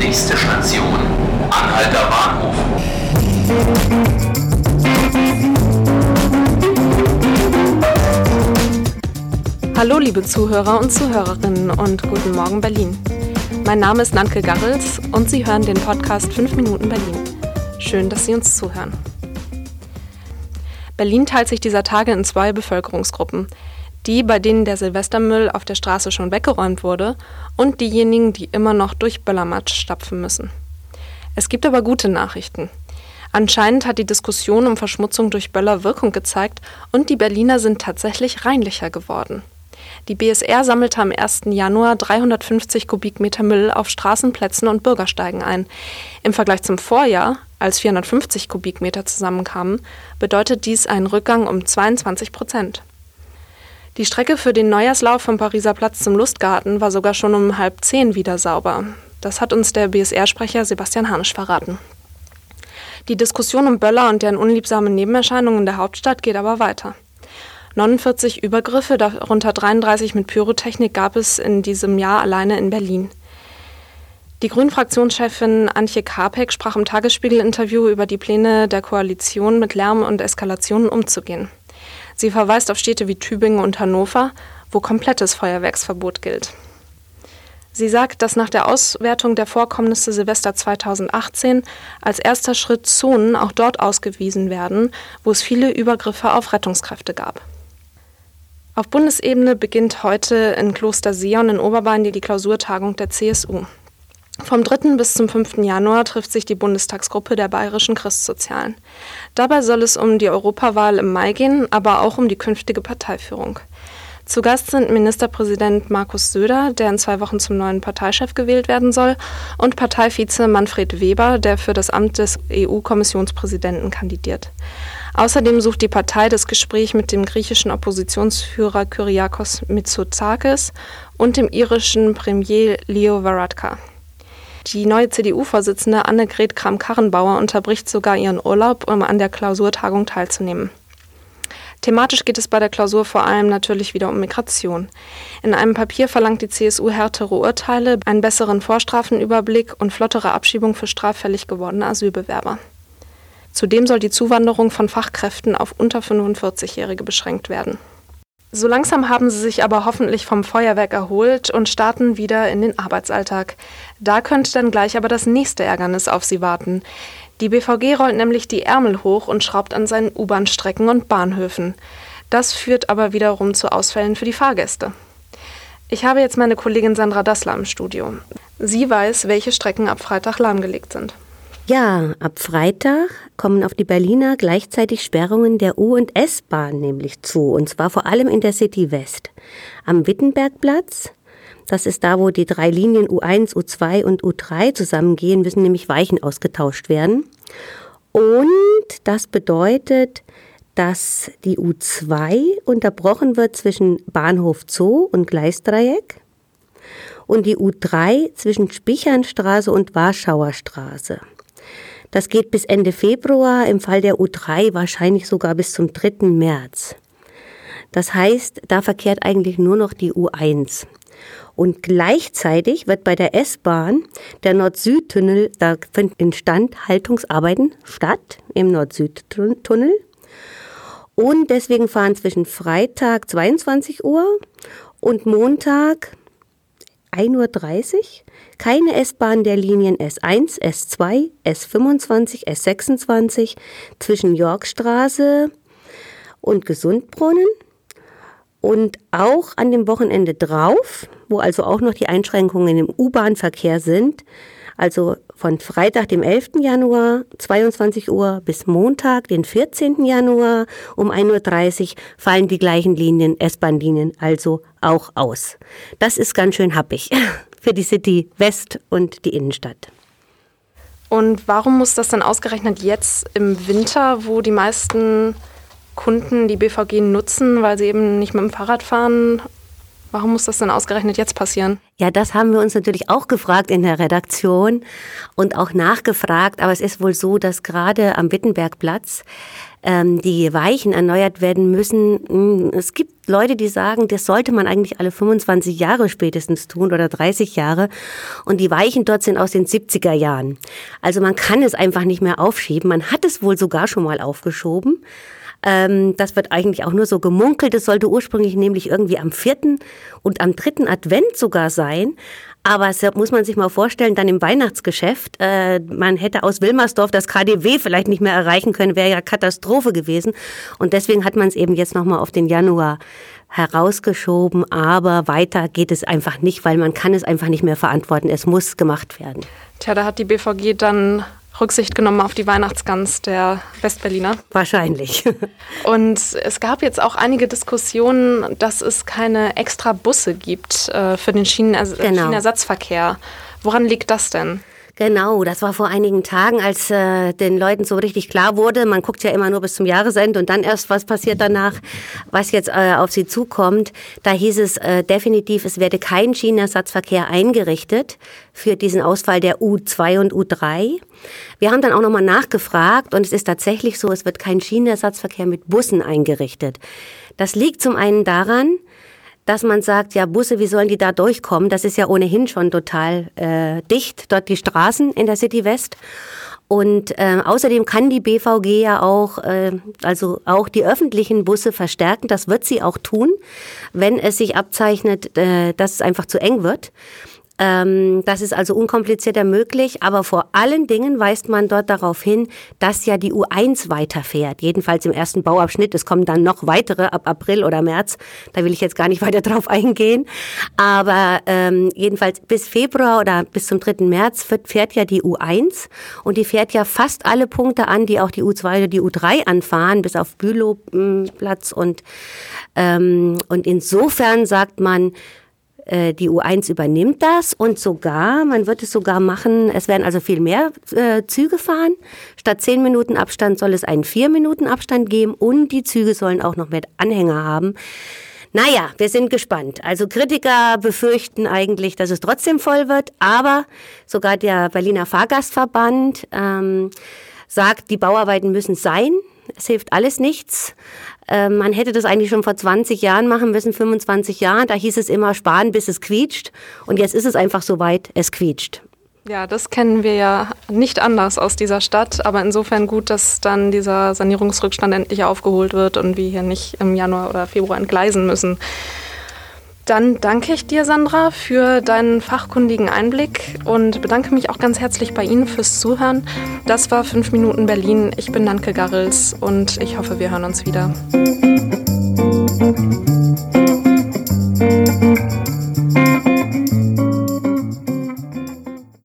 Nächste Station, Anhalter Bahnhof. Hallo liebe Zuhörer und Zuhörerinnen und guten Morgen Berlin. Mein Name ist Nanke Garrels und Sie hören den Podcast 5 Minuten Berlin. Schön, dass Sie uns zuhören. Berlin teilt sich dieser Tage in zwei Bevölkerungsgruppen. Die, bei denen der Silvestermüll auf der Straße schon weggeräumt wurde und diejenigen, die immer noch durch Böllermatsch stapfen müssen. Es gibt aber gute Nachrichten. Anscheinend hat die Diskussion um Verschmutzung durch Böller Wirkung gezeigt und die Berliner sind tatsächlich reinlicher geworden. Die BSR sammelte am 1. Januar 350 Kubikmeter Müll auf Straßenplätzen und Bürgersteigen ein. Im Vergleich zum Vorjahr, als 450 Kubikmeter zusammenkamen, bedeutet dies einen Rückgang um 22 Prozent. Die Strecke für den Neujahrslauf vom Pariser Platz zum Lustgarten war sogar schon um halb zehn wieder sauber. Das hat uns der BSR-Sprecher Sebastian Hanisch verraten. Die Diskussion um Böller und deren unliebsamen Nebenerscheinungen in der Hauptstadt geht aber weiter. 49 Übergriffe, darunter 33 mit Pyrotechnik, gab es in diesem Jahr alleine in Berlin. Die Grünen-Fraktionschefin Antje Karpek sprach im Tagesspiegel-Interview über die Pläne der Koalition, mit Lärm und Eskalationen umzugehen. Sie verweist auf Städte wie Tübingen und Hannover, wo komplettes Feuerwerksverbot gilt. Sie sagt, dass nach der Auswertung der Vorkommnisse Silvester 2018 als erster Schritt Zonen auch dort ausgewiesen werden, wo es viele Übergriffe auf Rettungskräfte gab. Auf Bundesebene beginnt heute in Kloster Sion in Oberbayern die Klausurtagung der CSU. Vom 3. bis zum 5. Januar trifft sich die Bundestagsgruppe der bayerischen Christsozialen. Dabei soll es um die Europawahl im Mai gehen, aber auch um die künftige Parteiführung. Zu Gast sind Ministerpräsident Markus Söder, der in zwei Wochen zum neuen Parteichef gewählt werden soll, und Parteivize Manfred Weber, der für das Amt des EU-Kommissionspräsidenten kandidiert. Außerdem sucht die Partei das Gespräch mit dem griechischen Oppositionsführer Kyriakos Mitsotakis und dem irischen Premier Leo Varadkar. Die neue CDU-Vorsitzende Annegret Kramp-Karrenbauer unterbricht sogar ihren Urlaub, um an der Klausurtagung teilzunehmen. Thematisch geht es bei der Klausur vor allem natürlich wieder um Migration. In einem Papier verlangt die CSU härtere Urteile, einen besseren Vorstrafenüberblick und flottere Abschiebung für straffällig gewordene Asylbewerber. Zudem soll die Zuwanderung von Fachkräften auf unter 45-Jährige beschränkt werden. So langsam haben sie sich aber hoffentlich vom Feuerwerk erholt und starten wieder in den Arbeitsalltag. Da könnte dann gleich aber das nächste Ärgernis auf sie warten. Die BVG rollt nämlich die Ärmel hoch und schraubt an seinen U-Bahn-Strecken und Bahnhöfen. Das führt aber wiederum zu Ausfällen für die Fahrgäste. Ich habe jetzt meine Kollegin Sandra Dassler im Studio. Sie weiß, welche Strecken ab Freitag lahmgelegt sind. Ja, ab Freitag kommen auf die Berliner gleichzeitig Sperrungen der U- und S-Bahn nämlich zu, und zwar vor allem in der City West. Am Wittenbergplatz, das ist da, wo die drei Linien U1, U2 und U3 zusammengehen, müssen nämlich Weichen ausgetauscht werden. Und das bedeutet, dass die U2 unterbrochen wird zwischen Bahnhof Zoo und Gleisdreieck und die U3 zwischen Spichernstraße und Warschauer Straße. Das geht bis Ende Februar, im Fall der U3 wahrscheinlich sogar bis zum 3. März. Das heißt, da verkehrt eigentlich nur noch die U1. Und gleichzeitig wird bei der S-Bahn der Nord-Süd-Tunnel, da finden Instandhaltungsarbeiten statt im Nord-Süd-Tunnel. Und deswegen fahren zwischen Freitag 22 Uhr und Montag 1.30 Uhr keine S-Bahn der Linien S1, S2, S25, S26 zwischen Yorkstraße und Gesundbrunnen und auch an dem Wochenende drauf, wo also auch noch die Einschränkungen im U-Bahn-Verkehr sind, also von Freitag, dem 11. Januar, 22 Uhr bis Montag, den 14. Januar um 1.30 Uhr fallen die gleichen Linien, S-Bahn-Linien also auch aus. Das ist ganz schön happig für die City West und die Innenstadt. Und warum muss das dann ausgerechnet jetzt im Winter, wo die meisten Kunden die BVG nutzen, weil sie eben nicht mit dem Fahrrad fahren Warum muss das denn ausgerechnet jetzt passieren? Ja, das haben wir uns natürlich auch gefragt in der Redaktion und auch nachgefragt. Aber es ist wohl so, dass gerade am Wittenbergplatz ähm, die Weichen erneuert werden müssen. Hm, es gibt Leute, die sagen, das sollte man eigentlich alle 25 Jahre spätestens tun oder 30 Jahre. Und die Weichen dort sind aus den 70er Jahren. Also man kann es einfach nicht mehr aufschieben. Man hat es wohl sogar schon mal aufgeschoben. Ähm, das wird eigentlich auch nur so gemunkelt. Es sollte ursprünglich nämlich irgendwie am vierten und am dritten Advent sogar sein. Aber es muss man sich mal vorstellen, dann im Weihnachtsgeschäft, äh, man hätte aus Wilmersdorf das KDW vielleicht nicht mehr erreichen können, wäre ja Katastrophe gewesen. Und deswegen hat man es eben jetzt nochmal auf den Januar herausgeschoben. Aber weiter geht es einfach nicht, weil man kann es einfach nicht mehr verantworten. Es muss gemacht werden. Tja, da hat die BVG dann Rücksicht genommen auf die Weihnachtsgans der Westberliner. Wahrscheinlich. Und es gab jetzt auch einige Diskussionen, dass es keine extra Busse gibt äh, für den Schieneners genau. Schienenersatzverkehr. Woran liegt das denn? Genau, das war vor einigen Tagen, als äh, den Leuten so richtig klar wurde, man guckt ja immer nur bis zum Jahresende und dann erst, was passiert danach, was jetzt äh, auf sie zukommt. Da hieß es äh, definitiv, es werde kein Schienenersatzverkehr eingerichtet für diesen Ausfall der U2 und U3. Wir haben dann auch nochmal nachgefragt und es ist tatsächlich so, es wird kein Schienenersatzverkehr mit Bussen eingerichtet. Das liegt zum einen daran, dass man sagt, ja, Busse, wie sollen die da durchkommen? Das ist ja ohnehin schon total äh, dicht, dort die Straßen in der City West. Und äh, außerdem kann die BVG ja auch, äh, also auch die öffentlichen Busse verstärken. Das wird sie auch tun, wenn es sich abzeichnet, äh, dass es einfach zu eng wird. Ähm, das ist also unkomplizierter möglich, aber vor allen Dingen weist man dort darauf hin, dass ja die U1 weiterfährt. Jedenfalls im ersten Bauabschnitt. Es kommen dann noch weitere ab April oder März. Da will ich jetzt gar nicht weiter drauf eingehen. Aber ähm, jedenfalls bis Februar oder bis zum 3. März fährt ja die U1 und die fährt ja fast alle Punkte an, die auch die U2 oder die U3 anfahren, bis auf Bülowplatz und ähm, und insofern sagt man, äh, die U1 übernimmt das und sogar, man wird es sogar machen, es werden also viel mehr äh, Züge fahren. Statt zehn Minuten Abstand soll es einen vier Minuten Abstand geben und die Züge sollen auch noch mehr Anhänger haben. Naja, wir sind gespannt. Also Kritiker befürchten eigentlich, dass es trotzdem voll wird, aber sogar der Berliner Fahrgastverband ähm, sagt, die Bauarbeiten müssen sein. Es hilft alles nichts. Ähm, man hätte das eigentlich schon vor 20 Jahren machen müssen, 25 Jahren. Da hieß es immer sparen, bis es quietscht. Und jetzt ist es einfach so weit, es quietscht. Ja, das kennen wir ja nicht anders aus dieser Stadt, aber insofern gut, dass dann dieser Sanierungsrückstand endlich aufgeholt wird und wir hier nicht im Januar oder Februar entgleisen müssen. Dann danke ich dir, Sandra, für deinen fachkundigen Einblick und bedanke mich auch ganz herzlich bei Ihnen fürs Zuhören. Das war 5 Minuten Berlin. Ich bin Nanke Garrels und ich hoffe, wir hören uns wieder.